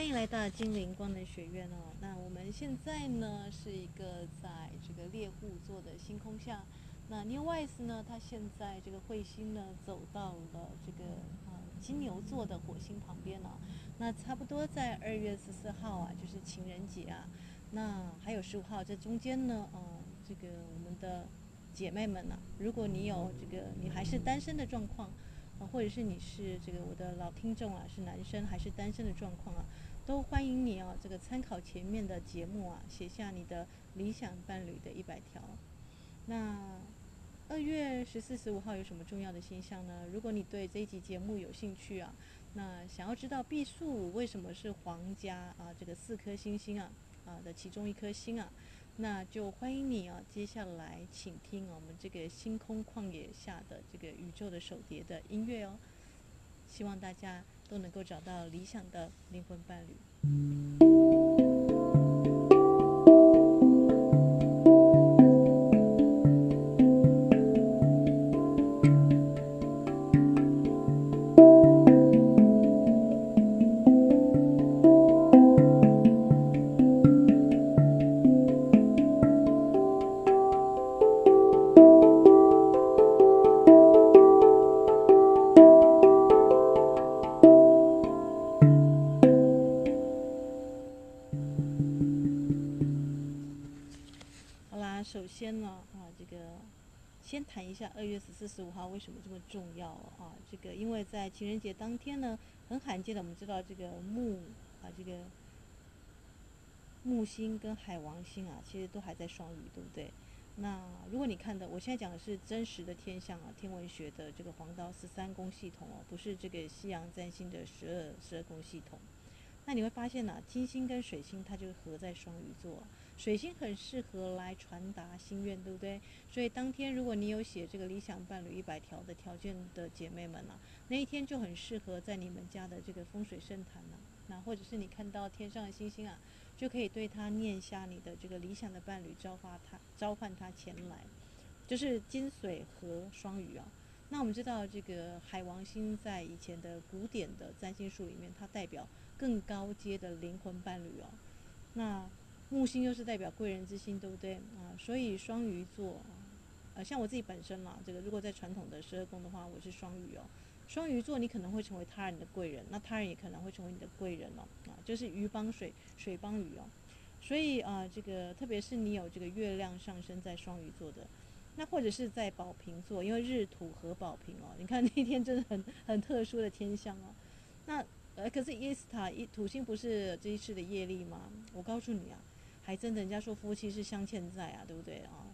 欢迎来到精灵光能学院哦。那我们现在呢是一个在这个猎户座的星空下。那 New Wise 呢，它现在这个彗星呢走到了这个呃金牛座的火星旁边了。那差不多在二月十四号啊，就是情人节啊。那还有十五号，这中间呢，呃，这个我们的姐妹们呢、啊，如果你有这个你还是单身的状况。啊或者是你是这个我的老听众啊，是男生还是单身的状况啊，都欢迎你啊，这个参考前面的节目啊，写下你的理想伴侣的一百条。那二月十四、十五号有什么重要的星象呢？如果你对这一集节目有兴趣啊，那想要知道毕宿为什么是皇家啊这个四颗星星啊啊的其中一颗星啊？那就欢迎你啊！接下来请听我们这个星空旷野下的这个宇宙的手碟的音乐哦。希望大家都能够找到理想的灵魂伴侣。先谈一下二月十四、十五号为什么这么重要啊？这个因为在情人节当天呢，很罕见的，我们知道这个木啊，这个木星跟海王星啊，其实都还在双鱼，对不对？那如果你看的，我现在讲的是真实的天象啊，天文学的这个黄道十三宫系统哦，不是这个西洋占星的十二十二宫系统。那你会发现呢、金星跟水星它就合在双鱼座。水星很适合来传达心愿，对不对？所以当天如果你有写这个理想伴侣一百条的条件的姐妹们啊，那一天就很适合在你们家的这个风水圣坛呢。那或者是你看到天上的星星啊，就可以对他念下你的这个理想的伴侣，召唤他，召唤他前来，就是金水和双鱼啊。那我们知道这个海王星在以前的古典的占星术里面，它代表更高阶的灵魂伴侣哦。那木星又是代表贵人之星，对不对啊？所以双鱼座，呃，像我自己本身嘛，这个如果在传统的十二宫的话，我是双鱼哦。双鱼座，你可能会成为他人的贵人，那他人也可能会成为你的贵人哦。啊，就是鱼帮水，水帮鱼哦。所以啊，这个特别是你有这个月亮上升在双鱼座的，那或者是在宝瓶座，因为日土合宝瓶哦。你看 那天真的很很特殊的天象哦。那呃，可是伊斯塔一土星不是这一次的业力吗？我告诉你啊。还真的，人家说夫妻是相欠债啊，对不对啊？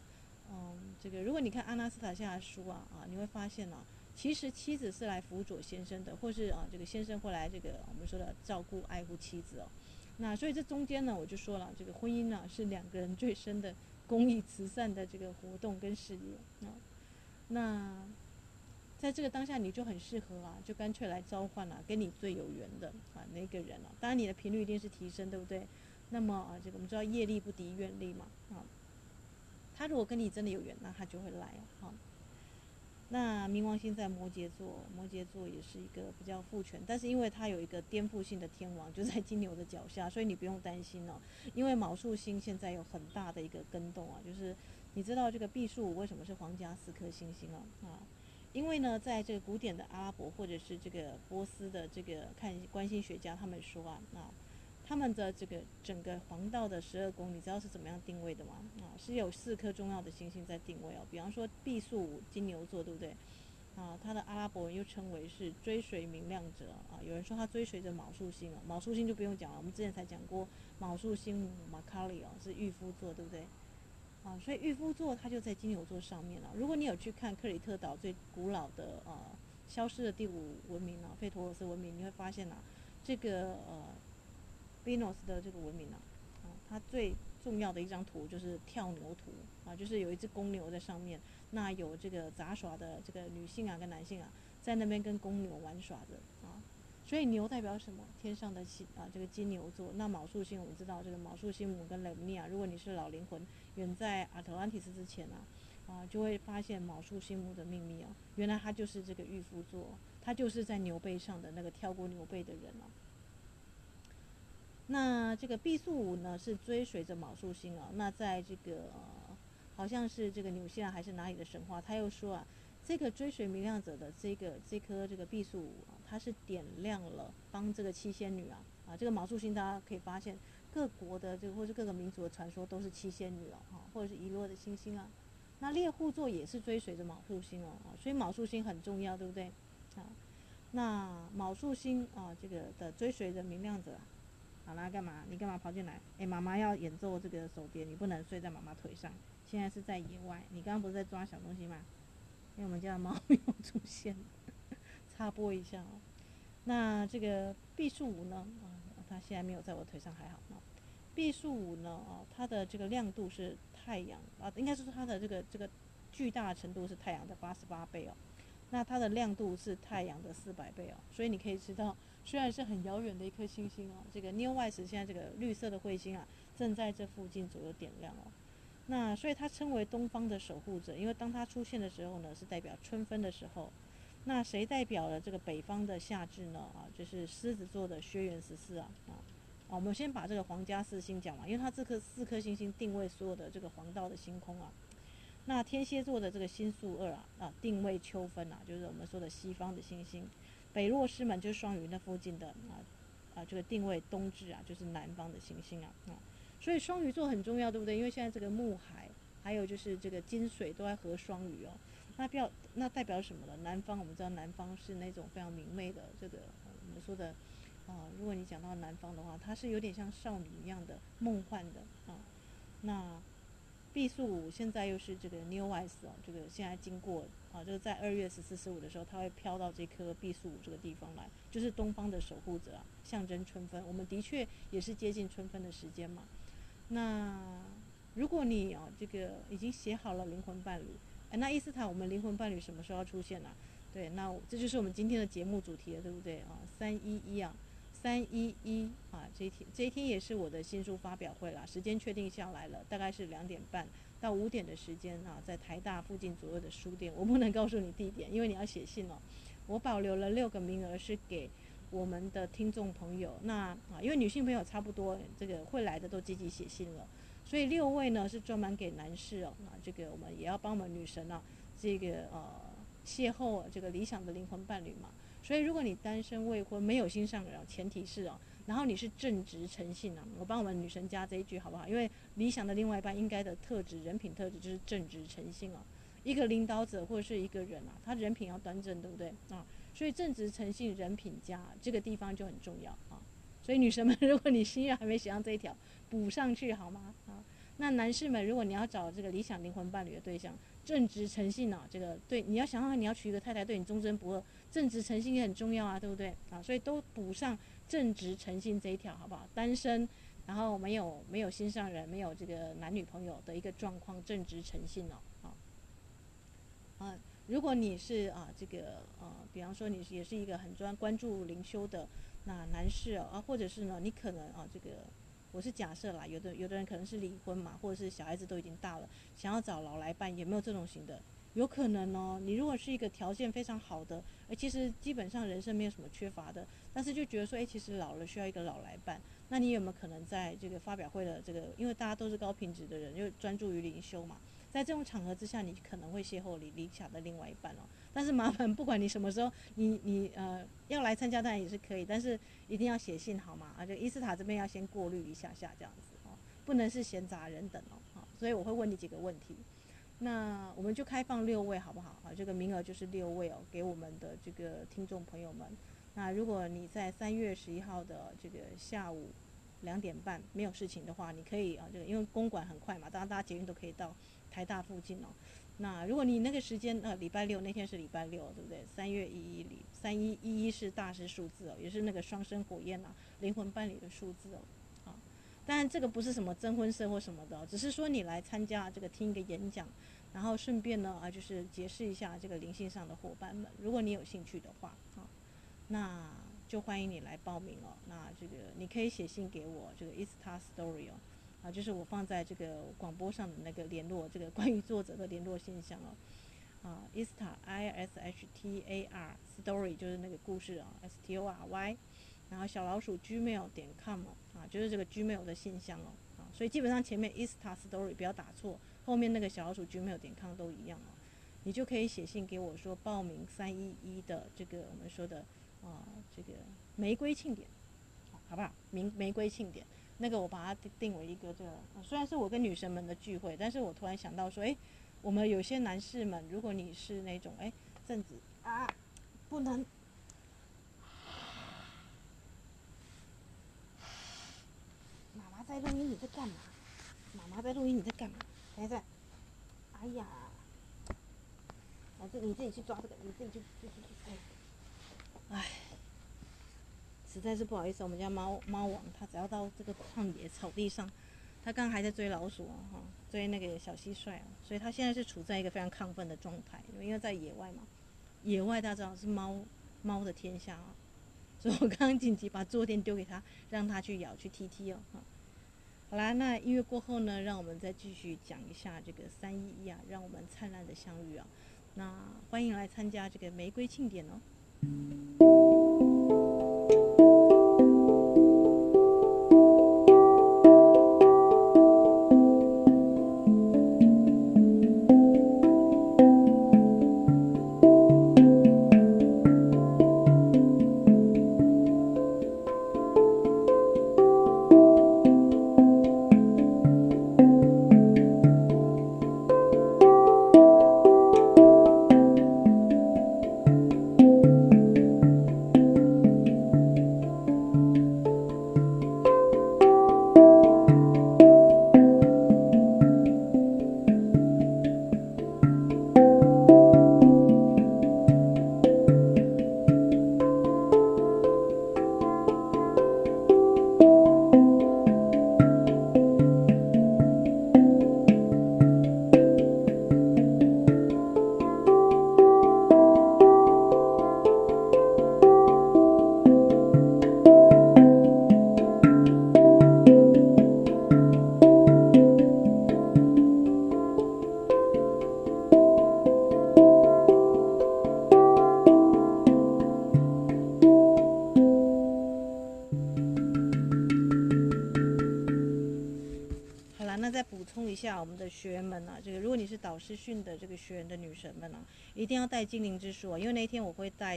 嗯，这个如果你看阿纳斯塔夏的书啊啊，你会发现啊，其实妻子是来辅佐先生的，或是啊这个先生会来这个我们说的照顾爱护妻子哦。那所以这中间呢，我就说了，这个婚姻呢是两个人最深的公益慈善的这个活动跟事业啊。那在这个当下，你就很适合啊，就干脆来召唤啊，跟你最有缘的啊那个人啊。当然你的频率一定是提升，对不对？那么啊，这个我们知道业力不敌愿力嘛，啊，他如果跟你真的有缘，那他就会来啊。那冥王星在摩羯座，摩羯座也是一个比较父权，但是因为它有一个颠覆性的天王 就在金牛的脚下，所以你不用担心哦。因为昴宿星现在有很大的一个跟动啊，就是你知道这个毕宿为什么是皇家四颗星星啊？啊，因为呢，在这个古典的阿拉伯或者是这个波斯的这个看观星学家他们说啊，啊。他们的这个整个黄道的十二宫，你知道是怎么样定位的吗？啊，是有四颗重要的星星在定位哦。比方说，毕宿金牛座，对不对？啊，它的阿拉伯人又称为是追随明亮者啊。有人说他追随着卯宿星啊，卯宿星就不用讲了，我们之前才讲过，卯宿星马卡里哦是御夫座，对不对？啊，所以御夫座它就在金牛座上面了。如果你有去看克里特岛最古老的呃消失的第五文明啊，费陀罗斯文明，你会发现啊，这个呃。Venus 的这个文明啊，啊，它最重要的一张图就是跳牛图啊，就是有一只公牛在上面，那有这个杂耍的这个女性啊跟男性啊，在那边跟公牛玩耍的啊，所以牛代表什么？天上的金啊，这个金牛座。那卯宿星我们知道，这个卯宿星母跟雷姆尼亚，如果你是老灵魂，远在阿特兰蒂斯之前啊，啊，就会发现卯宿星母的秘密啊，原来他就是这个御夫座，他就是在牛背上的那个跳过牛背的人啊。那这个毕宿五呢，是追随着卯宿星啊。那在这个、好像是这个纽西兰还是哪里的神话，他又说啊，这个追随明亮者的这个这颗这个毕宿五啊，它是点亮了帮这个七仙女啊啊，这个卯宿星大家可以发现各国的这个或是各个民族的传说都是七仙女哦、啊，或者是遗落的星星啊。那猎户座也是追随着卯宿星哦，所以卯宿星很重要，对不对？啊，那卯宿星啊，这个的追随着明亮者。好啦，干嘛？你干嘛跑进来？诶、妈妈要演奏这个手边，你不能睡在妈妈腿上。现在是在野外，你刚刚不是在抓小东西吗？因为我们家的猫没有出现，插播一下哦。那这个毕宿五呢？啊，它现在没有在我腿上，还好。毕宿五呢？哦，它的这个亮度是太阳啊，应该是它的这个这个巨大程度是太阳的八十八倍哦。那它的亮度是太阳的四百倍哦，所以你可以知道。虽然是很遥远的一颗星星哦，这个 Neowise 现在这个绿色的彗星啊，正在这附近左右点亮哦。那所以它称为东方的守护者，因为当它出现的时候呢，是代表春分的时候。那谁代表了这个北方的夏至呢？啊，就是狮子座的轩辕十四啊啊。我们先把这个皇家四星讲完，因为它这颗四颗星星定位所有的这个黄道的星空啊。那天蝎座的这个星宿二啊啊，定位秋分啊，就是我们说的西方的星星。北落师门就是双鱼那附近的啊啊，这个定位冬至啊，就是南方的行星啊啊，所以双鱼座很重要，对不对？因为现在这个木海还有就是这个金水都在合双鱼哦，那表那代表什么呢？南方我们知道南方是那种非常明媚的这个我们说的啊，如果你讲到南方的话，它是有点像少女一样的梦幻的啊，那。毕宿现在又是这个 Neowise 哦，这个现在经过啊，就是在二月十四、十五的时候，它会飘到这颗毕宿五这个地方来，就是东方的守护者，象征春分。我们的确也是接近春分的时间嘛。那如果你啊，这个已经写好了灵魂伴侣，哎，那伊斯塔，我们灵魂伴侣什么时候要出现呢？对，那这就是我们今天的节目主题了，对不对啊？三一一啊。三一一啊，这一天这一天也是我的新书发表会啦，时间确定下来了，大概是两点半到五点的时间啊，在台大附近左右的书店，我不能告诉你地点，因为你要写信哦。我保留了六个名额是给我们的听众朋友，那啊，因为女性朋友差不多这个会来的都积极写信了，所以六位呢是专门给男士哦，那这个我们也要帮我们女神啊，这个呃邂逅这个理想的灵魂伴侣嘛。所以，如果你单身未婚，没有心上人，前提是哦，然后你是正直诚信啊，我帮我们女神加这一句好不好？因为理想的另外一半应该的特质，人品特质就是正直诚信啊。一个领导者或者是一个人啊，他人品要端正，对不对啊？所以正直诚信、人品佳这个地方就很重要啊。所以女神们，如果你心愿还没写上这一条，补上去好吗？啊，那男士们，如果你要找这个理想灵魂伴侣的对象，正直诚信啊，这个对你要想想，你要娶一个太太对你忠贞不二。正直诚信也很重要啊，对不对啊？所以都补上正直诚信这一条，好不好？单身，然后没有没有心上人，没有这个男女朋友的一个状况，正直诚信哦，好，啊，如果你是啊这个啊，比方说你也是一个很专关注灵修的那男士啊，或者是呢，你可能啊这个我是假设啦，有的有的人可能是离婚嘛，或者是小孩子都已经大了，想要找老来伴，有没有这种型的？有可能哦，你如果是一个条件非常好的，诶，其实基本上人生没有什么缺乏的，但是就觉得说，诶，其实老了需要一个老来伴，那你有没有可能在这个发表会的这个，因为大家都是高品质的人，又专注于灵修嘛，在这种场合之下，你可能会邂逅你理想的另外一半哦。但是麻烦，不管你什么时候，你你呃要来参加当然也是可以，但是一定要写信好吗？而且伊斯塔这边要先过滤一下下这样子哦，不能是闲杂人等哦，好，所以我会问你几个问题。那我们就开放六位好不好？啊，这个名额就是六位哦，给我们的这个听众朋友们。那如果你在三月十一号的这个下午两点半没有事情的话，你可以啊，这个因为公馆很快嘛，当然大家捷运都可以到台大附近哦。那如果你那个时间呃礼拜六那天是礼拜六，对不对？三月一一里三一一一是大师数字哦，也是那个双生火焰呐，灵魂伴侣的数字哦。但，这个不是什么征婚社或什么的，只是说你来参加这个听一个演讲，然后顺便呢啊，就是结识一下这个灵性上的伙伴们。如果你有兴趣的话，啊，那就欢迎你来报名哦。那这个你可以写信给我，这个 Ista Story 哦，啊，就是我放在这个广播上的那个联络，这个关于作者的联络信箱哦，啊，Ista I S H T A R Story 就是那个故事啊，S T O R Y。然后小老鼠 gmail 点 com 哦啊，就是这个 gmail 的信箱哦，啊，所以基本上前面 Ista Story 不要打错，后面那个小老鼠 gmail 点 com 都一样哦，你就可以写信给我说报名三一一的这个我们说的啊这个玫瑰庆典，好不好？玫玫瑰庆典，那个我把它定定为一个这个，虽然是我跟女神们的聚会，但是我突然想到说，哎，我们有些男士们，如果你是那种哎正子啊，不能。在录音，你在干嘛？妈妈在录音，你在干嘛？等一下，哎呀，来这，你自己去抓这个，你自己去去去去。哎，实在是不好意思，我们家猫猫王，它只要到这个旷野草地上，它刚刚还在追老鼠啊，哈，追那个小蟋蟀啊，所以它现在是处在一个非常亢奋的状态，因为在野外嘛，野外大家知道是猫猫的天下啊，所以我刚刚紧急把坐垫丢给它，让它去咬去踢踢哦，好啦，那音乐过后呢，让我们再继续讲一下这个三一一啊，让我们灿烂的相遇啊。那欢迎来参加这个玫瑰庆典哦。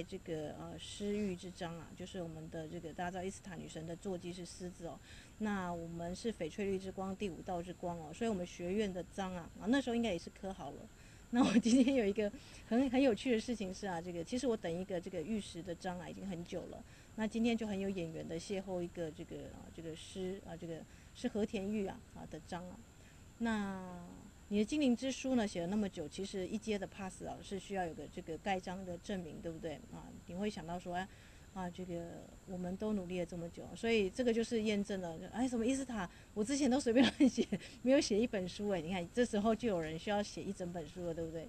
这个呃狮玉之章啊，就是我们的这个大家知道伊斯塔女神的坐骑是狮子哦，那我们是翡翠绿之光第五道之光哦，所以我们学院的章啊啊那时候应该也是刻好了。那我今天有一个很很有趣的事情是啊，这个其实我等一个这个玉石的章啊已经很久了，那今天就很有眼缘的邂逅一个这个啊这个狮啊这个是和田玉啊啊的章啊。那你的精灵之书呢？写了那么久，其实一阶的 pass 啊是需要有个这个盖章的证明，对不对啊？你会想到说，啊，这个我们都努力了这么久，所以这个就是验证了，哎，什么伊斯塔？我之前都随便乱写，没有写一本书哎，你看这时候就有人需要写一整本书了，对不对？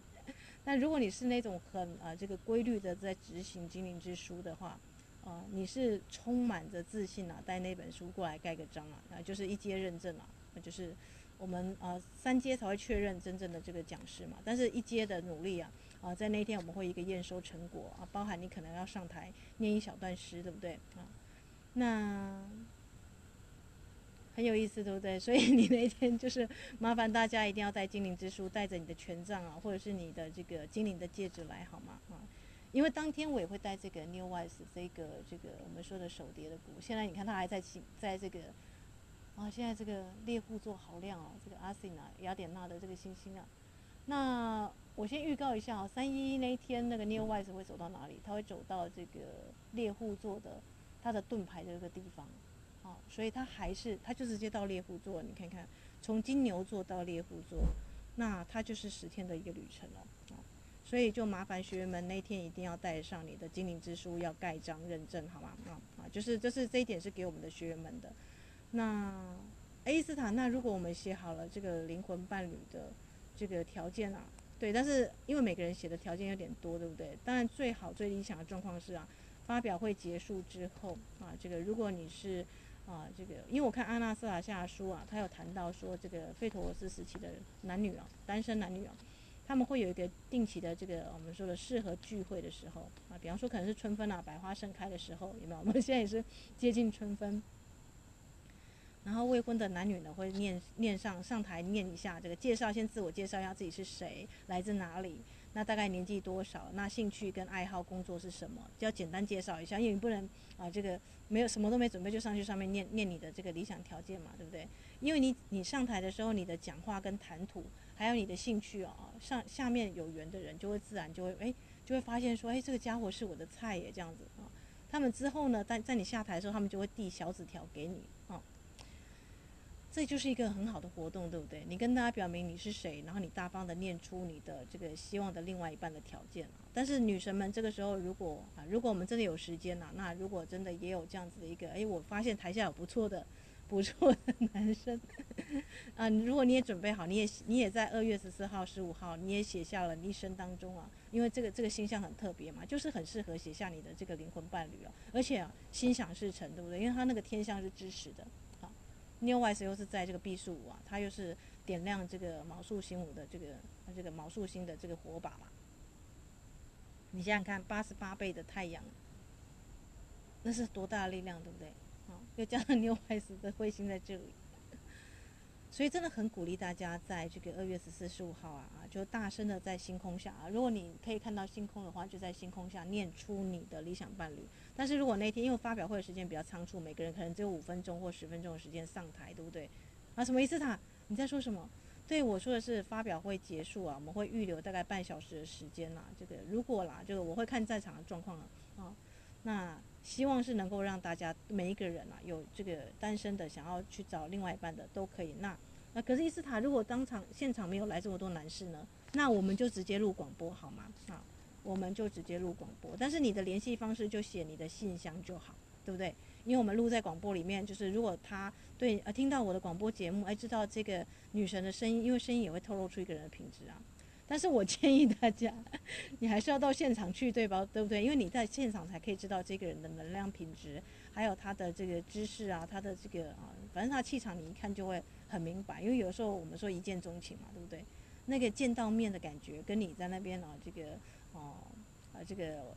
但如果你是那种很啊这个规律的在执行精灵之书的话，啊，你是充满着自信啊，带那本书过来盖个章啊，啊，就是一阶认证啊，那就是。我们呃三阶才会确认真正的这个讲师嘛，但是一阶的努力啊啊，在那天我们会一个验收成果啊，包含你可能要上台念一小段诗，对不对啊？那很有意思，对不对？所以你那天就是麻烦大家一定要带精灵之书，带着你的权杖啊，或者是你的这个精灵的戒指来好吗？啊，因为当天我也会带这个 New Wise 这个这个我们说的手碟的鼓，现在你看它还在在这个。啊，现在这个猎户座好亮哦，这个阿西娜雅典娜的这个星星啊。那我先预告一下啊，三一一那一天那个 Neil Wise 会走到哪里？他会走到这个猎户座的他的盾牌的这个地方。啊，所以他还是他就直接到猎户座，你看看，从金牛座到猎户座，那他就是十天的一个旅程了。啊，所以就麻烦学员们那天一定要带上你的精灵之书，要盖章认证，好吗？啊啊，就是这是这一点是给我们的学员们的。那，爱因斯坦，那如果我们写好了这个灵魂伴侣的这个条件啊，对，但是因为每个人写的条件有点多，对不对？当然最好最理想的状况是啊，发表会结束之后啊，这个如果你是啊，这个因为我看阿纳斯塔夏书啊，他有谈到说这个费陀罗斯时期的男女啊，单身男女啊，他们会有一个定期的这个我们说的适合聚会的时候啊，比方说可能是春分啊，百花盛开的时候，有没有？我们现在也是接近春分。然后未婚的男女呢，会念念上上台念一下这个介绍，先自我介绍一下自己是谁，来自哪里，那大概年纪多少，那兴趣跟爱好、工作是什么，就要简单介绍一下，因为你不能啊这个没有什么都没准备就上去上面念念你的这个理想条件嘛，对不对？因为你你上台的时候，你的讲话跟谈吐，还有你的兴趣哦，上下面有缘的人就会自然就会哎就会发现说，哎这个家伙是我的菜耶，这样子啊，他们之后呢，在在你下台的时候，他们就会递小纸条给你。这就是一个很好的活动，对不对？你跟大家表明你是谁，然后你大方的念出你的这个希望的另外一半的条件。但是女神们这个时候，如果啊，如果我们真的有时间呐，那如果真的也有这样子的一个，哎，我发现台下有不错的、不错的男生 啊，如果你也准备好，你也你也在二月十四号、十五号，你也写下了你一生当中啊，因为这个这个星象很特别嘛，就是很适合写下你的这个灵魂伴侣啊，而且啊，心想事成，对不对？因为他那个天象是支持的。New Wise 又是在这个 B 十五啊，它又是点亮这个昴宿星五的这个这个昴宿星的这个火把嘛。你想想看，八十八倍的太阳，那是多大的力量，对不对？啊，又加上 New Wise 的彗星在这里。所以真的很鼓励大家在这个二月十四、十五号啊啊，就大声的在星空下啊，如果你可以看到星空的话，就在星空下念出你的理想伴侣。但是如果那天因为发表会的时间比较仓促，每个人可能只有五分钟或十分钟的时间上台，对不对？啊，什么意思？他你在说什么？对，我说的是发表会结束啊，我们会预留大概半小时的时间啦。这个如果啦，这个我会看在场的状况啊。啊，那。希望是能够让大家每一个人啊，有这个单身的想要去找另外一半的都可以。那那可是伊斯塔，如果当场现场没有来这么多男士呢？那我们就直接录广播好吗？啊，我们就直接录广播。但是你的联系方式就写你的信箱就好，对不对？因为我们录在广播里面，就是如果他对呃听到我的广播节目，哎，知道这个女神的声音，因为声音也会透露出一个人的品质啊。但是我建议大家，你还是要到现场去，对吧？对不对？因为你在现场才可以知道这个人的能量品质，还有他的这个知识啊，他的这个啊，反正他气场你一看就会很明白。因为有时候我们说一见钟情嘛，对不对？那个见到面的感觉跟你在那边啊，这个哦啊这个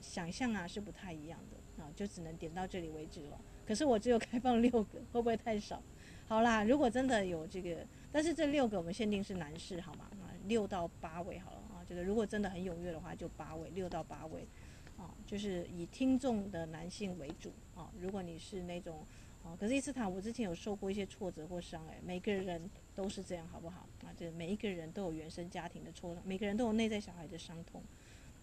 想象啊是不太一样的啊，就只能点到这里为止了。可是我只有开放六个，会不会太少？好啦，如果真的有这个，但是这六个我们限定是男士，好吗？啊六到八位好了啊，这个如果真的很踊跃的话，就八位，六到八位，啊，就是以听众的男性为主啊。如果你是那种啊，可是伊斯塔，我之前有受过一些挫折或伤诶，每个人都是这样，好不好啊？这、每一个人都有原生家庭的挫伤，每个人都有内在小孩的伤痛。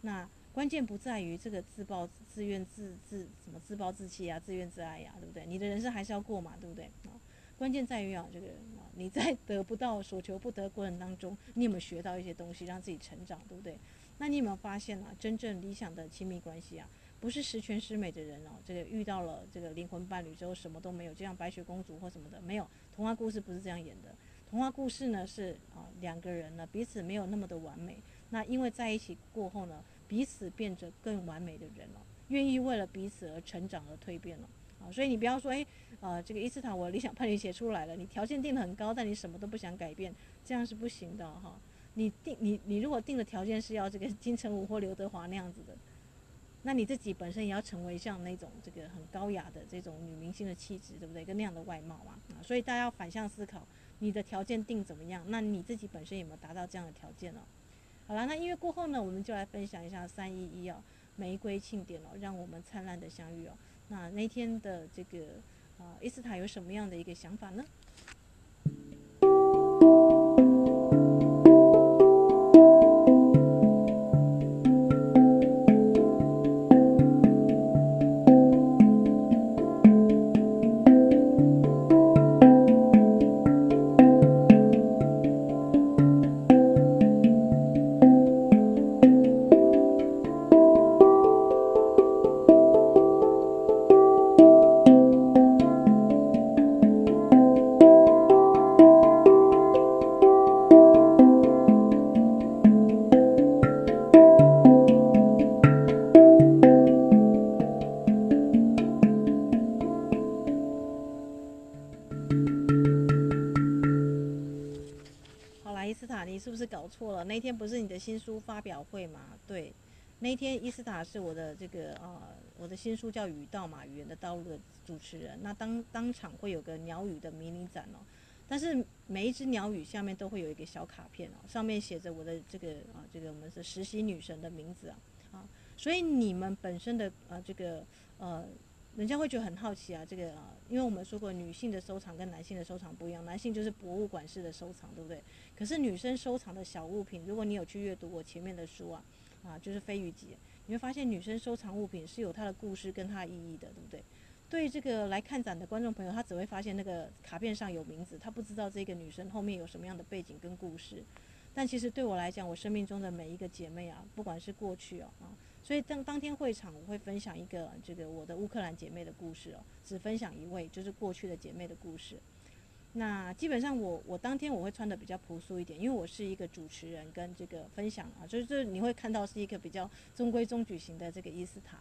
那关键不在于这个自暴自怨自自什么自暴自弃啊，自怨自艾呀、对不对？你的人生还是要过嘛，对不对？啊。关键在于啊，这个啊，你在得不到、所求不得过程当中，你有没有学到一些东西，让自己成长，对不对？那你有没有发现啊，真正理想的亲密关系啊，不是十全十美的人哦、这个遇到了这个灵魂伴侣之后什么都没有，就像白雪公主或什么的，没有。童话故事不是这样演的，童话故事呢是啊，两个人呢彼此没有那么的完美，那因为在一起过后呢，彼此变成更完美的人了，愿意为了彼此而成长而蜕变了。啊，所以你不要说，诶，呃，这个伊斯塔，我理想伴侣写出来了，你条件定得很高，但你什么都不想改变，这样是不行的哈。你定你你如果定的条件是要这个金城武或刘德华那样子的，那你自己本身也要成为像那种这个很高雅的这种女明星的气质，对不对？跟那样的外貌嘛。啊，所以大家要反向思考，你的条件定怎么样？那你自己本身有没有达到这样的条件呢？好了，那音乐过后呢，我们就来分享一下三一一哦，玫瑰庆典哦，让我们灿烂的相遇哦。那那天的这个呃，伊斯塔有什么样的一个想法呢？新书发表会嘛？对，那天伊斯塔是我的这个啊、呃，我的新书叫《语道嘛，语言的道路》的主持人。那当当场会有个鸟语的迷你展哦，但是每一只鸟语下面都会有一个小卡片哦，上面写着我的这个啊，这个我们是实习女神的名字啊啊，所以你们本身的啊这个呃。人家会觉得很好奇啊，这个啊，因为我们说过，女性的收藏跟男性的收藏不一样，男性就是博物馆式的收藏，对不对？可是女生收藏的小物品，如果你有去阅读我前面的书啊，啊，就是飞鱼集，你会发现女生收藏物品是有它的故事跟它的意义的，对不对？对这个来看展的观众朋友，他只会发现那个卡片上有名字，他不知道这个女生后面有什么样的背景跟故事。但其实对我来讲，我生命中的每一个姐妹啊，不管是过去啊啊。所以当当天会场，我会分享一个这个我的乌克兰姐妹的故事哦，只分享一位，就是过去的姐妹的故事。那基本上我我当天我会穿的比较朴素一点，因为我是一个主持人跟这个分享啊，就是你会看到是一个比较中规中矩型的这个伊斯塔。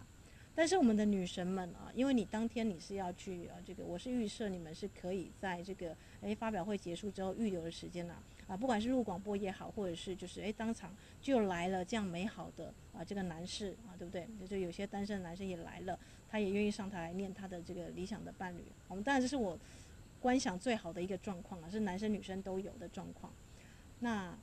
但是我们的女神们啊，因为你当天你是要去啊，这个我是预设你们是可以在这个诶发表会结束之后预留的时间呐。啊不管是录广播也好，或者是就是诶当场就来了这样美好的啊这个男士啊，对不对？就是有些单身的男生也来了，他也愿意上台来念他的这个理想的伴侣。我们当然这是我观想最好的一个状况啊，是男生女生都有的状况。那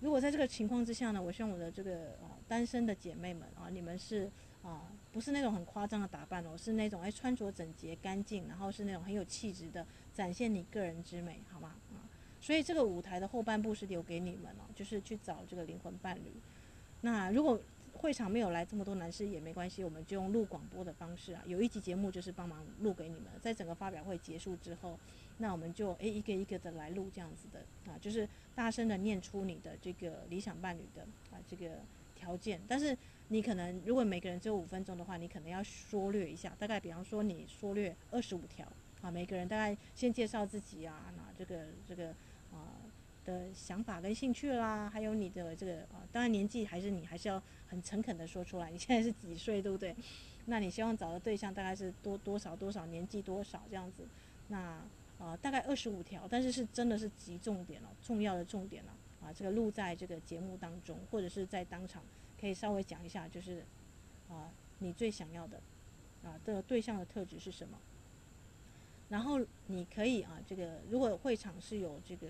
如果在这个情况之下呢，我希望我的这个啊单身的姐妹们啊，你们是啊不是那种很夸张的打扮哦，是那种诶穿着整洁干净，然后是那种很有气质的，展现你个人之美，好吗？啊。所以这个舞台的后半部是留给你们了，就是去找这个灵魂伴侣。那如果会场没有来这么多男士也没关系，我们就用录广播的方式啊，有一集节目就是帮忙录给你们。在整个发表会结束之后，那我们就诶一个一个的来录这样子的啊，就是大声的念出你的这个理想伴侣的啊这个条件。但是你可能如果每个人只有五分钟的话，你可能要缩略一下，大概比方说你缩略二十五条啊，每个人大概先介绍自己啊，那这个这个。的想法跟兴趣啦，还有你的这个啊，当然年纪还是你还是要很诚恳的说出来。你现在是几岁，对不对？那你希望找的对象大概是多多少多少年纪多少这样子？那啊大概二十五条，但是是真的是极重点了，重要的重点了啊，这个录在这个节目当中，或者是在当场可以稍微讲一下，就是啊你最想要的啊的对象的特质是什么？然后你可以啊，这个如果会场是有这个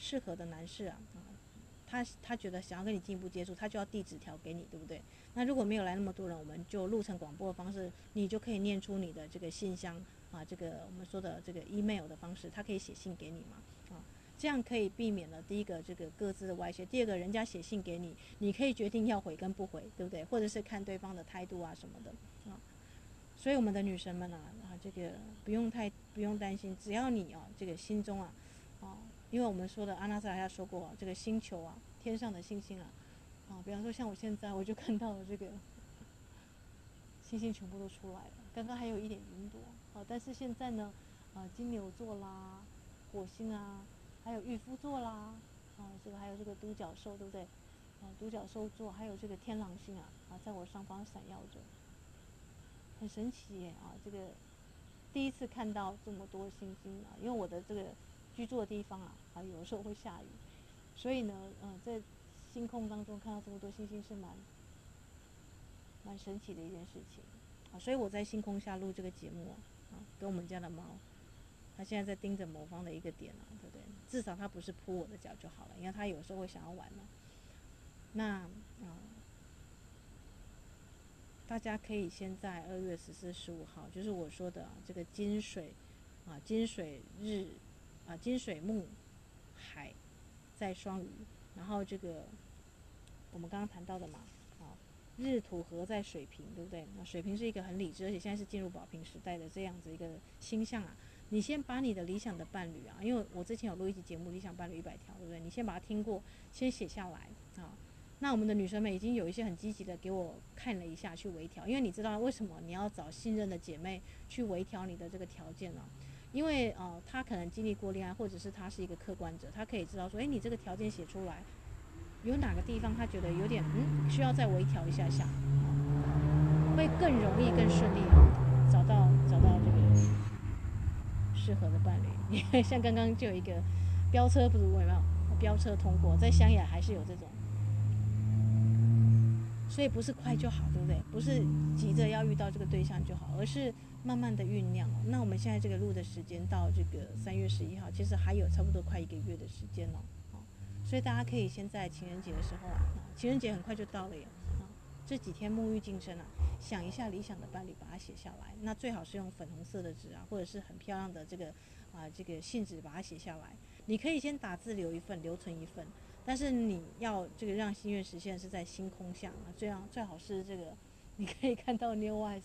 适合的男士啊，啊，他他觉得想要跟你进一步接触，他就要递纸条给你，对不对？那如果没有来那么多人，我们就录成广播的方式，你就可以念出你的这个信箱啊，这个我们说的这个 email 的方式，他可以写信给你嘛，啊，这样可以避免了第一个这个各自的外泄，第二个人家写信给你，你可以决定要回跟不回，对不对？或者是看对方的态度啊什么的啊。所以我们的女神们啊，啊，这个不用太不用担心，只要你啊，这个心中，啊，因为我们说的阿纳萨还说过，这个星球啊，天上的星星啊，啊，比方说像我现在，我就看到了这个 星星全部都出来了，刚刚还有一点云朵，啊，但是现在呢，啊，金牛座啦，火星啊，还有御夫座啦，啊，这个还有这个独角兽，对不对？啊，独角兽座还有这个天狼星啊，啊，在我上方闪耀着。很神奇耶啊！这个第一次看到这么多星星啊，因为我的这个居住的地方啊，啊，有时候会下雨，所以呢，嗯、在星空当中看到这么多星星是蛮蛮神奇的一件事情啊。所以我在星空下录这个节目啊，跟我们家的猫，它现在在盯着某方的一个点啊，对不对？至少它不是扑我的脚就好了，因为它有时候会想要玩嘛。那啊。大家可以先在二月十四、十五号，就是我说的这个金水啊，金水日啊，金水木海在双鱼，然后这个我们刚刚谈到的嘛啊，日土合在水瓶，对不对？那水瓶是一个很理智，而且现在是进入宝瓶时代的这样子一个星象啊。你先把你的理想的伴侣啊，因为我之前有录一集节目《理想伴侣一百条》，对不对？你先把它听过，先写下来啊。那我们的女生们已经有一些很积极的给我看了一下，去微调，因为你知道为什么你要找信任的姐妹去微调你的这个条件呢？因为呃，他可能经历过恋爱，或者是他是一个客观者，他可以知道说，诶，你这个条件写出来，有哪个地方他觉得有点嗯需要再微调一下下，会更容易、更顺利找到找到这个适合的伴侣。像刚刚就有一个飙车不如我有没有？飙车通过，在乡野还是有这种，所以不是快就好，对不对？不是急着要遇到这个对象就好，而是慢慢的酝酿。那我们现在这个录的时间到这个三月十一号，其实还有差不多快一个月的时间了，所以大家可以先在情人节的时候啊，情人节很快就到了耶，啊。这几天沐浴净身啊，想一下理想的伴侣，把它写下来。那最好是用粉红色的纸啊，或者是很漂亮的这个啊这个信纸把它写下来。你可以先打字留一份，留存一份。但是你要这个让心愿实现是在星空下啊，这样最好是这个你可以看到 New Eyes，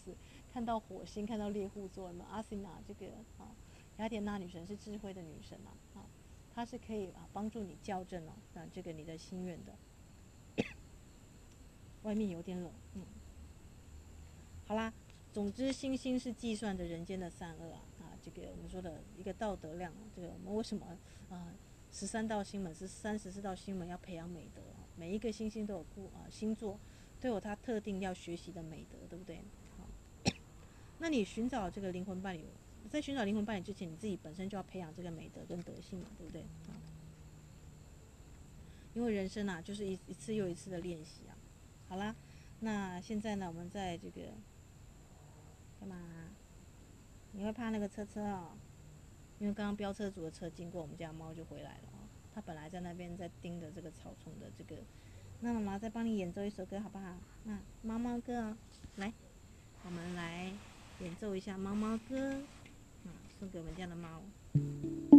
看到火星，看到猎户座嘛。阿西娜这个啊，雅典娜女神是智慧的女神啊，啊，她是可以啊帮助你校正哦啊这个你的心愿的。外面有点冷，嗯，好啦，总之星星是计算着人间的善恶啊，啊，这个我们说的一个道德量，这个我们为什么啊十三道星门是三十四道星门要培养美德，每一个星星都有故啊星座都有它特定要学习的美德，对不对？好，那你寻找这个灵魂伴侣，在寻找灵魂伴侣之前，你自己本身就要培养这个美德跟德性嘛，对不对？啊，因为人生啊就是一一次又一次的练习啊。好啦，那现在呢，我们在这个干嘛？你会怕那个车车哦？因为刚刚飙车族的车经过，我们家猫就回来了哦。它本来在那边在盯着这个草丛的这个，那妈妈再帮你演奏一首歌好不好？那猫猫歌哦，来，我们来演奏一下猫猫歌，啊，送给我们家的猫。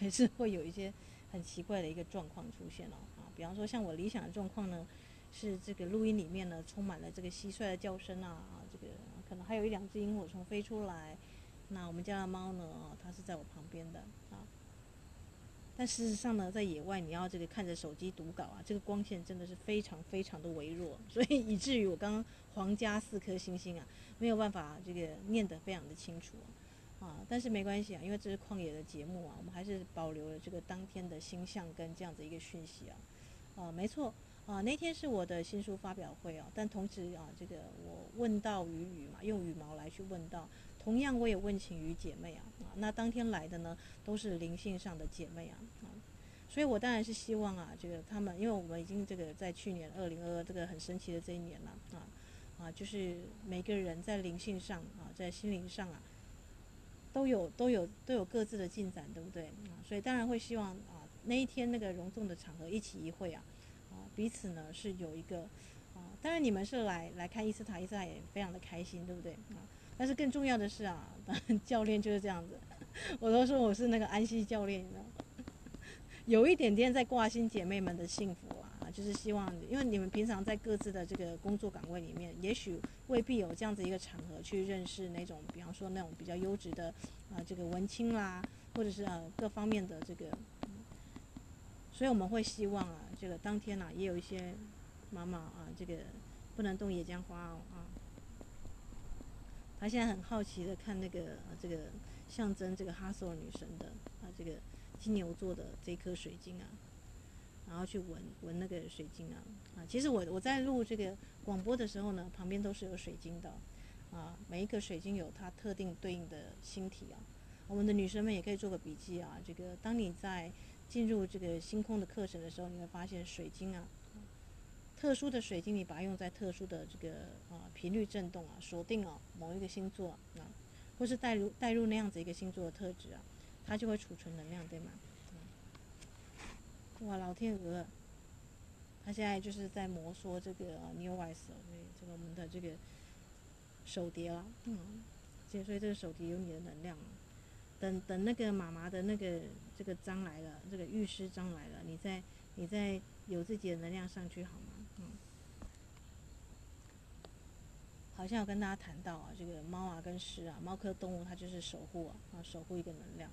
还 是会有一些很奇怪的一个状况出现了啊。比方说，像我理想的状况呢，是这个录音里面呢充满了这个蟋蟀的叫声啊，这个可能还有一两只萤火虫飞出来。那我们家的猫呢，它是在我旁边的啊。但事实上呢，在野外你要这个看着手机读稿啊，这个光线真的是非常非常的微弱，所以以至于我刚刚皇家四颗星星啊。没有办法，这个念得非常的清楚，啊但是没关系啊，因为这是旷野的节目啊，我们还是保留了这个当天的星象跟这样子一个讯息啊，啊，没错啊，那天是我的新书发表会啊，但同时啊，这个我问道于羽嘛，用羽毛来去问道，同样我也问请于姐妹啊，啊，那当天来的呢都是灵性上的姐妹啊，啊，所以我当然是希望啊，这个他们，因为我们已经这个在去年二零二二这个很神奇的这一年了啊。啊，就是每个人在灵性上啊，在心灵上啊，都有都有都有各自的进展，对不对？啊，所以当然会希望啊，那一天那个隆重的场合一起一会啊，啊，彼此呢是有一个啊，当然你们是来来看伊斯塔，伊斯塔也非常的开心，对不对？啊，但是更重要的是啊，教练就是这样子，我都说我是那个安息教练，你知道？有一点点在挂心姐妹们的幸福啊。就是希望，因为你们平常在各自的这个工作岗位里面，也许未必有这样子一个场合去认识那种，比方说那种比较优质的啊、这个文青啦，或者是呃各方面的这个、所以我们会希望啊，这个当天啊，也有一些妈妈啊，这个不能动野姜花哦啊，他现在很好奇的看那个、啊、这个象征这个哈索尔女神的啊，这个金牛座的这颗水晶啊。然后去闻闻那个水晶啊啊，其实我我在录这个广播的时候呢，旁边都是有水晶的啊，每一个水晶有它特定对应的星体啊。我们的女生们也可以做个笔记啊，这个当你在进入这个星空的课程的时候，你会发现水晶啊，特殊的水晶，你把它用在特殊的这个啊频率振动啊，锁定啊某一个星座啊，或是带入带入那样子一个星座的特质啊，它就会储存能量，对吗？哇，老天鹅，他现在就是在摩挲这个 New Wise，所以这个我们的这个手碟了，嗯，所以这个手碟有你的能量，等等那个妈妈的那个这个章来了，这个御师章来了，你再你再有自己的能量上去好吗？嗯，好像有跟大家谈到啊，这个猫啊跟狮啊，猫科动物它就是守护啊，啊守护一个能量。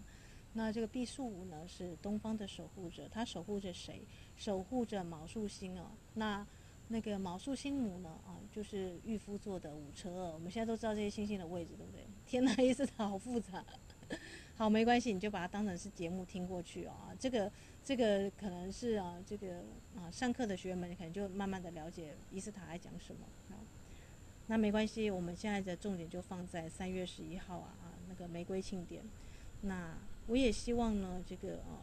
那这个毕宿五呢，是东方的守护者，他守护着谁？守护着毛宿星哦。那那个毛宿星母呢？啊，就是御夫座的五车二。我们现在都知道这些星星的位置，对不对？天哪，伊斯塔好复杂。好，没关系，你就把它当成是节目听过去哦。这个这个可能是啊，这个啊，上课的学员们可能就慢慢的了解伊斯塔在讲什么。啊，那没关系，我们现在的重点就放在三月十一号啊啊，那个玫瑰庆典。那我也希望呢，这个呃，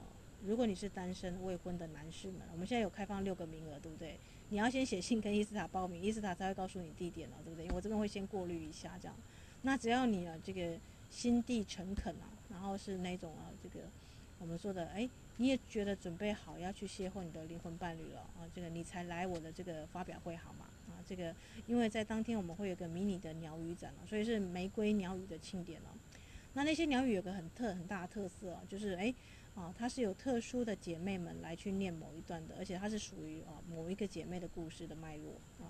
如果你是单身未婚的男士们，我们现在有开放六个名额，对不对？你要先写信跟伊斯塔报名，伊斯塔才会告诉你地点了，对不对？因为我这边会先过滤一下，这样。那只要你啊，这个心地诚恳啊，然后是那种啊，这个我们说的，哎，你也觉得准备好要去邂逅你的灵魂伴侣了啊，这个你才来我的这个发表会好吗？啊，这个因为在当天我们会有个迷你的鸟语展了，所以是玫瑰鸟语的庆典了。那那些鸟语有个很特很大的特色啊，就是诶，啊，它是有特殊的姐妹们来去念某一段的，而且它是属于啊某一个姐妹的故事的脉络啊，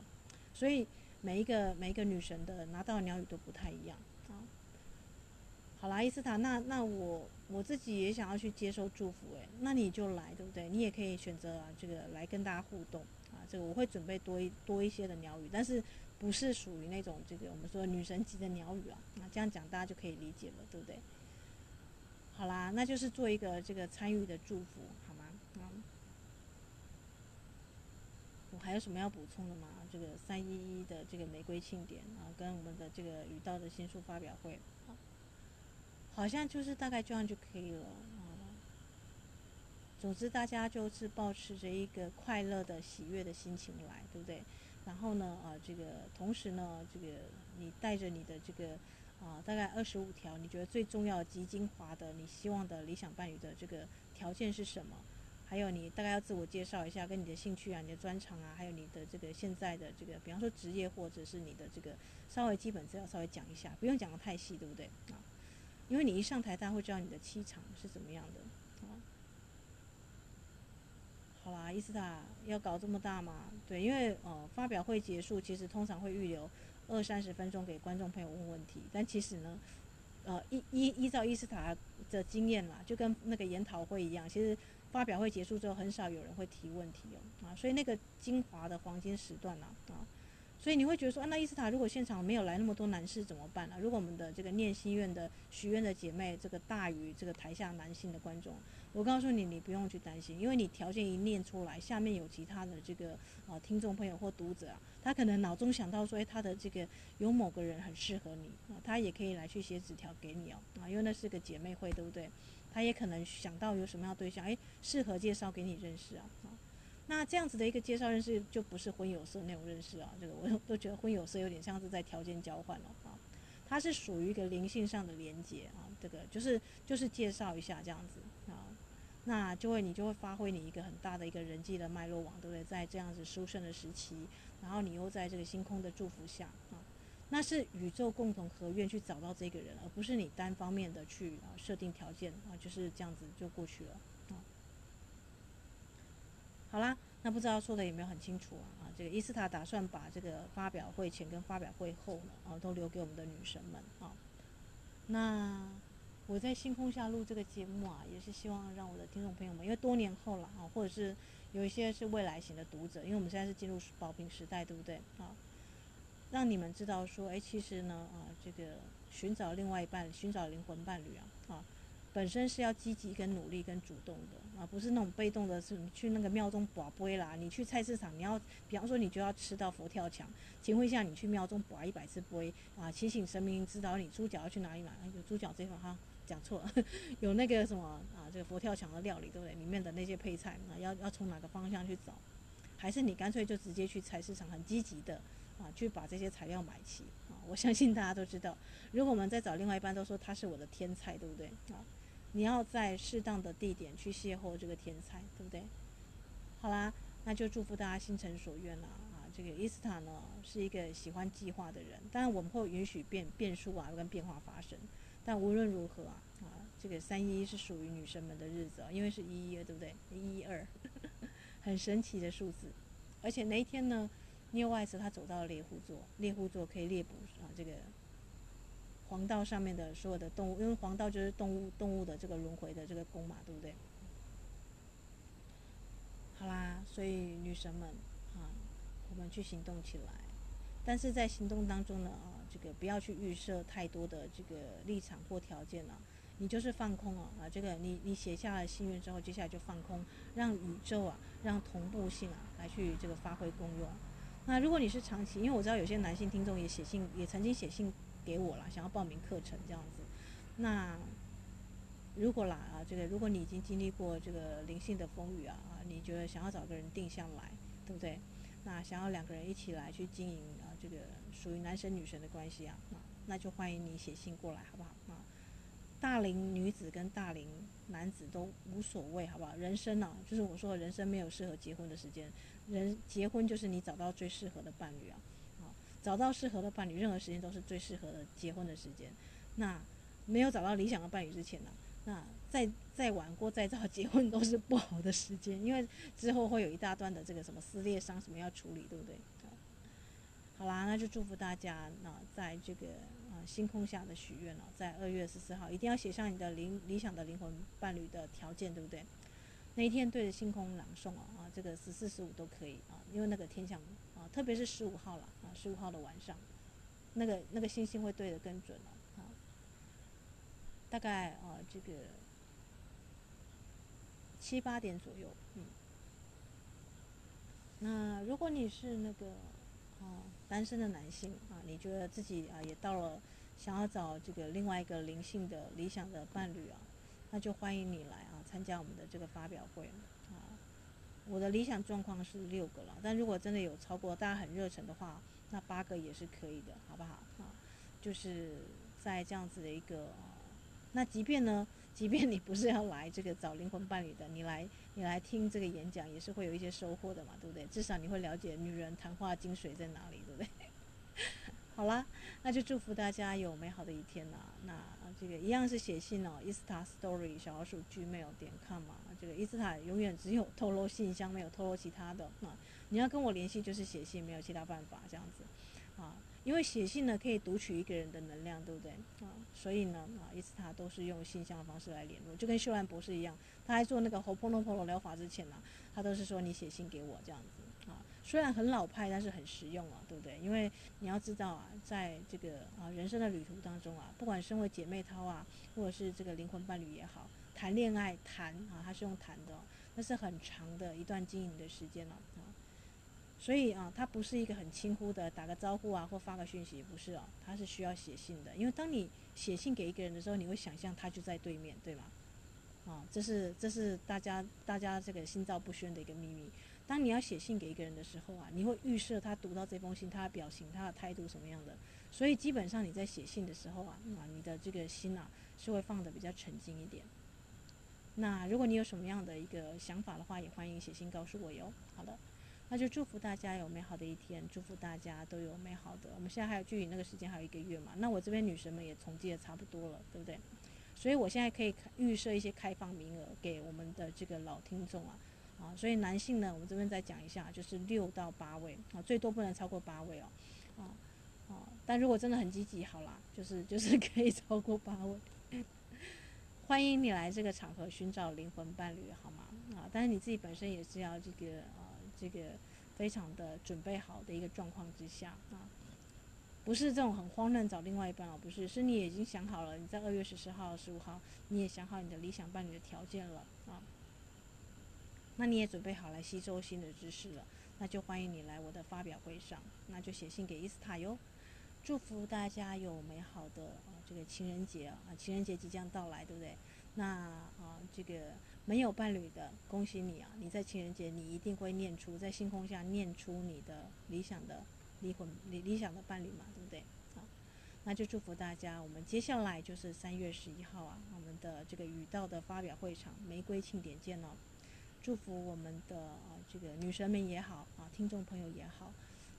所以每一个每一个女神的拿到的鸟语都不太一样啊。好啦，伊斯塔，那那我我自己也想要去接受祝福诶，那你就来，对不对？你也可以选择啊这个来跟大家互动啊，这个我会准备多一多一些的鸟语，但是。不是属于那种这个我们说女神级的鸟语啊，那这样讲大家就可以理解了，对不对？好啦，那就是做一个这个参与的祝福，好吗？嗯，我还有什么要补充的吗？这个三一一的这个玫瑰庆典啊，跟我们的这个雨道的新书发表会，好像就是大概这样就可以了。嗯，总之大家就是保持着一个快乐的、喜悦的心情来，对不对？然后呢，啊，这个同时呢，这个你带着你的这个啊，大概二十五条，你觉得最重要、极精华的，你希望的理想伴侣的这个条件是什么？还有你大概要自我介绍一下，跟你的兴趣啊、你的专长啊，还有你的这个现在的这个，比方说职业或者是你的这个稍微基本资料稍微讲一下，不用讲的太细，对不对？啊，因为你一上台，大家会知道你的气场是怎么样的。好啦，伊斯塔要搞这么大嘛？对，因为呃，发表会结束，其实通常会预留二三十分钟给观众朋友问问题。但其实呢，呃，依依依照伊斯塔的经验啦，就跟那个研讨会一样，其实发表会结束之后，很少有人会提问题哦啊，所以那个精华的黄金时段啦啊。所以你会觉得说，那伊斯塔如果现场没有来那么多男士怎么办呢？如果我们的这个念心愿的许愿的姐妹，这个大于这个台下男性的观众，我告诉你，你不用去担心，因为你条件一念出来，下面有其他的这个啊听众朋友或读者啊，他可能脑中想到说，哎，他的这个有某个人很适合你啊，他也可以来去写纸条给你哦啊，因为那是个姐妹会，对不对？他也可能想到有什么样的对象，哎，适合介绍给你认识啊啊。那这样子的一个介绍认识，就不是婚有色那种认识啊，这个我都觉得婚有色有点像是在条件交换了啊，它是属于一个灵性上的连接啊，这个就是就是介绍一下这样子，那就会你就会发挥你一个很大的一个人际的脉络网，对不对？在这样子殊胜的时期，然后你又在这个星空的祝福下啊，那是宇宙共同合愿去找到这个人，而不是你单方面的去啊设定条件啊，就是这样子就过去了啊。好啦，那不知道说的有没有很清楚啊？啊，这个伊斯塔打算把这个发表会前跟发表会后呢，啊，都留给我们的女神们啊。那我在星空下录这个节目啊，也是希望让我的听众朋友们，因为多年后了啊，或者是有一些是未来型的读者，因为我们现在是进入保平时代，对不对啊？让你们知道说，哎，其实呢，啊，这个寻找另外一半，寻找灵魂伴侣啊，啊，本身是要积极跟努力跟主动的。啊，不是那种被动的，是你去那个庙中拔杯啦。你去菜市场，你要，比方说你就要吃到佛跳墙，请问一下，你去庙中拔一百次杯啊，提醒神明指导你猪脚要去哪里买？有猪脚这块哈，讲错了，有那个什么啊，这个佛跳墙的料理对不对？里面的那些配菜啊，要要从哪个方向去找？还是你干脆就直接去菜市场，很积极的啊，去把这些材料买齐啊？我相信大家都知道，如果我们再找另外一半，都说他是我的天菜，对不对啊？你要在适当的地点去邂逅这个天才，对不对？好啦，那就祝福大家心诚所愿啦！啊，这个伊斯塔呢是一个喜欢计划的人，当然我们会允许变变数啊，跟变化发生。但无论如何啊，啊，这个三一一是属于女生们的日子啊，因为是一一，对不对？一一二，很神奇的数字。而且那一天呢，聂外斯他走到了猎户座，猎户座可以猎捕啊这个。黄道上面的所有的动物，因为黄道就是动物动物的这个轮回的这个宫嘛，对不对？好啦，所以女神们啊，我们去行动起来。但是在行动当中呢，啊，这个不要去预设太多的这个立场或条件了，你就是放空啊，啊，这个你你写下了心愿之后，接下来就放空，让宇宙啊，让同步性啊来去这个发挥功用。那如果你是长期，因为我知道有些男性听众也写信，也曾经写信。给我了，想要报名课程这样子。那如果啦啊，这个如果你已经经历过这个灵性的风雨啊啊，你觉得想要找个人定下来，对不对？那想要两个人一起来去经营，这个属于男神女神的关系啊，那那就欢迎你写信过来，好不好？啊，大龄女子跟大龄男子都无所谓，好不好？人生啊，就是我说的人生没有适合结婚的时间，人结婚就是你找到最适合的伴侣啊。找到适合的伴侣，任何时间都是最适合的结婚的时间。那没有找到理想的伴侣之前呢，那再再晚过再早结婚都是不好的时间，因为之后会有一大段的这个什么撕裂伤什么要处理，对不对？好啦，那就祝福大家，那在这个啊星空下的许愿了，在二月十四号一定要写上你的灵理想的灵魂伴侣的条件，对不对？那一天对着星空朗诵啊，啊，这个十四十五都可以啊，因为那个天象啊，特别是十五号了啊。十五号的晚上，那个那个星星会对的更准了啊。大概啊，这个七八点左右，嗯。那如果你是那个啊单身的男性啊，你觉得自己啊也到了想要找这个另外一个灵性的理想的伴侣啊，那就欢迎你来啊参加我们的这个发表会啊。我的理想状况是六个了，但如果真的有超过，大家很热忱的话。那八个也是可以的，好不好啊？就是在这样子的一个，那即便呢，即便你不是要来这个找灵魂伴侣的，你来你来听这个演讲也是会有一些收获的嘛，对不对？至少你会了解女人谈话精髓在哪里，对不对？好啦，那就祝福大家有美好的一天啦。那这个一样是写信哦，ista story 小老鼠 gmail 点 com 嘛。这个伊斯塔永远只有透露信箱，没有透露其他的啊。你要跟我联系，就是写信，没有其他办法这样子，因为写信呢可以读取一个人的能量，对不对？啊，所以呢，啊，伊斯塔都是用信箱的方式来联络，就跟秀兰博士一样，他还做那个 Hoponopono 疗法之前呢，他都是说你写信给我这样子，啊，虽然很老派，但是很实用啊，对不对？因为你要知道啊，在这个啊人生的旅途当中啊，不管身为姐妹淘啊，或者是这个灵魂伴侣也好，谈恋爱谈啊，他是用谈的，那是很长的一段经营的时间了啊。所以啊，它不是一个很轻忽的打个招呼啊，或发个讯息，不是啊，它是需要写信的。因为当你写信给一个人的时候，你会想象他就在对面，对吗？啊，这是这是大家大家这个心照不宣的一个秘密。当你要写信给一个人的时候啊，你会预设他读到这封信，他的表情、他的态度什么样的。所以基本上你在写信的时候啊，啊，你的这个心啊是会放得比较沉静一点。那如果你有什么样的一个想法的话，也欢迎写信告诉我哟。好的。那就祝福大家有美好的一天，祝福大家都有美好的。我们现在还有距离那个时间还有一个月嘛？那我这边女神们也统计的差不多了，对不对？所以我现在可以预设一些开放名额给我们的这个老听众啊，啊，所以男性呢，我们这边再讲一下，就是六到八位啊，最多不能超过八位哦，啊啊，但如果真的很积极，好啦，就是就是可以超过八位。欢迎你来这个场合寻找灵魂伴侣，好吗？啊，但是你自己本身也是要这个。这个非常的准备好的一个状况之下啊，不是这种很慌乱找另外一半啊，不是，是你已经想好了，你在二月十四号、十五号，你也想好你的理想伴侣的条件了啊。那你也准备好来吸收新的知识了，那就欢迎你来我的发表会上，那就写信给伊斯塔哟。祝福大家有美好的啊这个情人节啊，情人节即将到来，对不对？那啊这个没有伴侣的，恭喜你啊！你在情人节你一定会念出在星空下念出你的理想的离婚理理想的伴侣嘛，对不对？好，那就祝福大家。我们接下来就是三月十一号啊，我们的这个语道的发表会场玫瑰庆典见哦。祝福我们的啊这个女神们也好啊，听众朋友也好，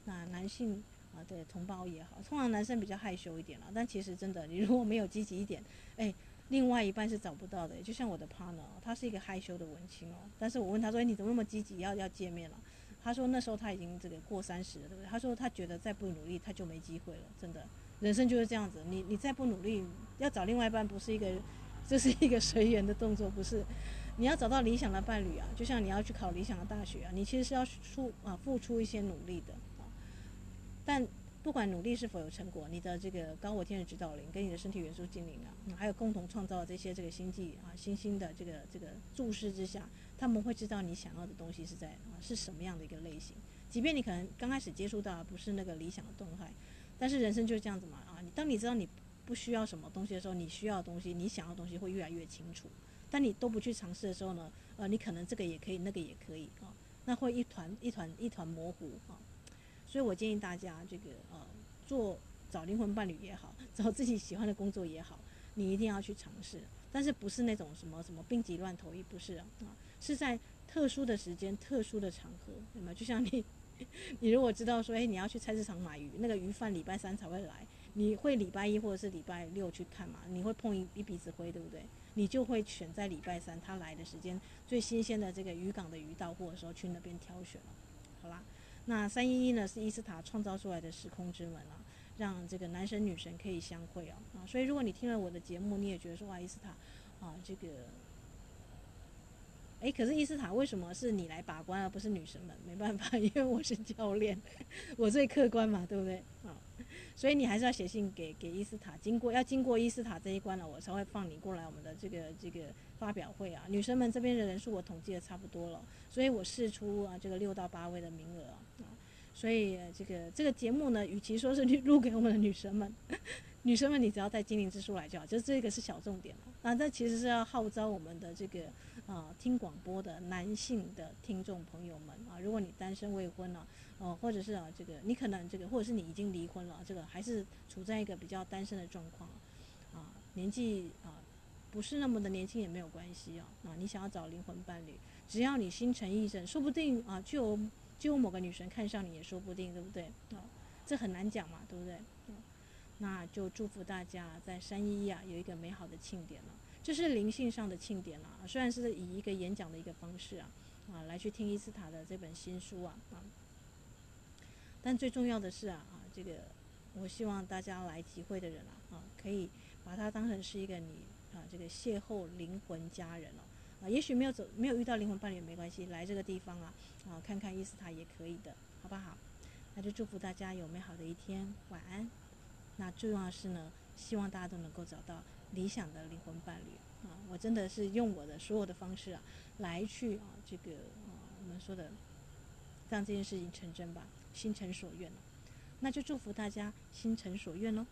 那男性啊的同胞也好，通常男生比较害羞一点了，但其实真的你如果没有积极一点，哎。另外一半是找不到的，就像我的 partner，他是一个害羞的文青哦。但是我问他说：“你怎么那么积极要要见面了？”他说：“那时候他已经这个过三十了，对不对？”他说：“他觉得再不努力他就没机会了，真的，人生就是这样子。你你再不努力，要找另外一半不是一个，这是一个随缘的动作，不是？你要找到理想的伴侣啊，就像你要去考理想的大学啊，你其实是要出啊付出一些努力的啊，但。”不管努力是否有成果，你的这个高我天的指导灵跟你的身体元素精灵啊，还有共同创造这些这个星际啊星星的这个这个注视之下，他们会知道你想要的东西是在啊是什么样的一个类型。即便你可能刚开始接触到不是那个理想的动态，但是人生就是这样子嘛啊！你当你知道你不需要什么东西的时候，你需要的东西，你想要的东西会越来越清楚。但你都不去尝试的时候呢，呃，你可能这个也可以，那个也可以啊，那会一团一团一团模糊啊。所以我建议大家，这个呃，做找灵魂伴侣也好，找自己喜欢的工作也好，你一定要去尝试。但是不是那种什么什么病急乱投医，不是啊，是在特殊的时间、特殊的场合，对吗？就像你，你如果知道说，哎，你要去菜市场买鱼，那个鱼贩礼拜三才会来，你会礼拜一或者是礼拜六去看嘛？你会碰一一鼻子灰，对不对？你就会选在礼拜三他来的时间最新鲜的这个渔港的鱼到货的时候去那边挑选了，好啦。那三一一呢，是伊斯塔创造出来的时空之门啊，让这个男神女神可以相会啊啊！所以如果你听了我的节目，你也觉得说哇，伊斯塔啊，这个，诶，可是伊斯塔为什么是你来把关而不是女神们？没办法，因为我是教练，我最客观嘛，对不对啊？所以你还是要写信给给伊斯塔，经过要经过伊斯塔这一关了，我才会放你过来我们的这个这个发表会啊。女生们这边的人数我统计的差不多了，所以我试出啊这个六到八位的名额啊。所以这个这个节目呢，与其说是录给我们的女生们，女生们你只要带精灵之书来就好，就这个是小重点了。那这其实是要号召我们的这个啊听广播的男性的听众朋友们啊，如果你单身未婚了。哦，或者是啊，这个你可能这个，或者是你已经离婚了，这个还是处在一个比较单身的状况，啊，年纪啊不是那么的年轻也没有关系啊，啊，你想要找灵魂伴侣，只要你心诚意正，说不定啊就有就有某个女神看上你也说不定，对不对？啊，这很难讲嘛，对不对？啊，那就祝福大家在三一一啊有一个美好的庆典了，这是灵性上的庆典了，虽然是以一个演讲的一个方式啊，啊来去听伊斯塔的这本新书啊啊。但最重要的是啊啊，这个我希望大家来集会的人啊啊，可以把它当成是一个你啊这个邂逅灵魂家人了啊，也许没有走没有遇到灵魂伴侣也没关系，来这个地方啊啊看看伊斯塔也可以的，好不好？那就祝福大家有美好的一天，晚安。那最重要的是呢，希望大家都能够找到理想的灵魂伴侣啊！我真的是用我的所有的方式啊来去啊这个啊我们说的让这件事情成真吧。心诚所愿了，那就祝福大家心诚所愿喽。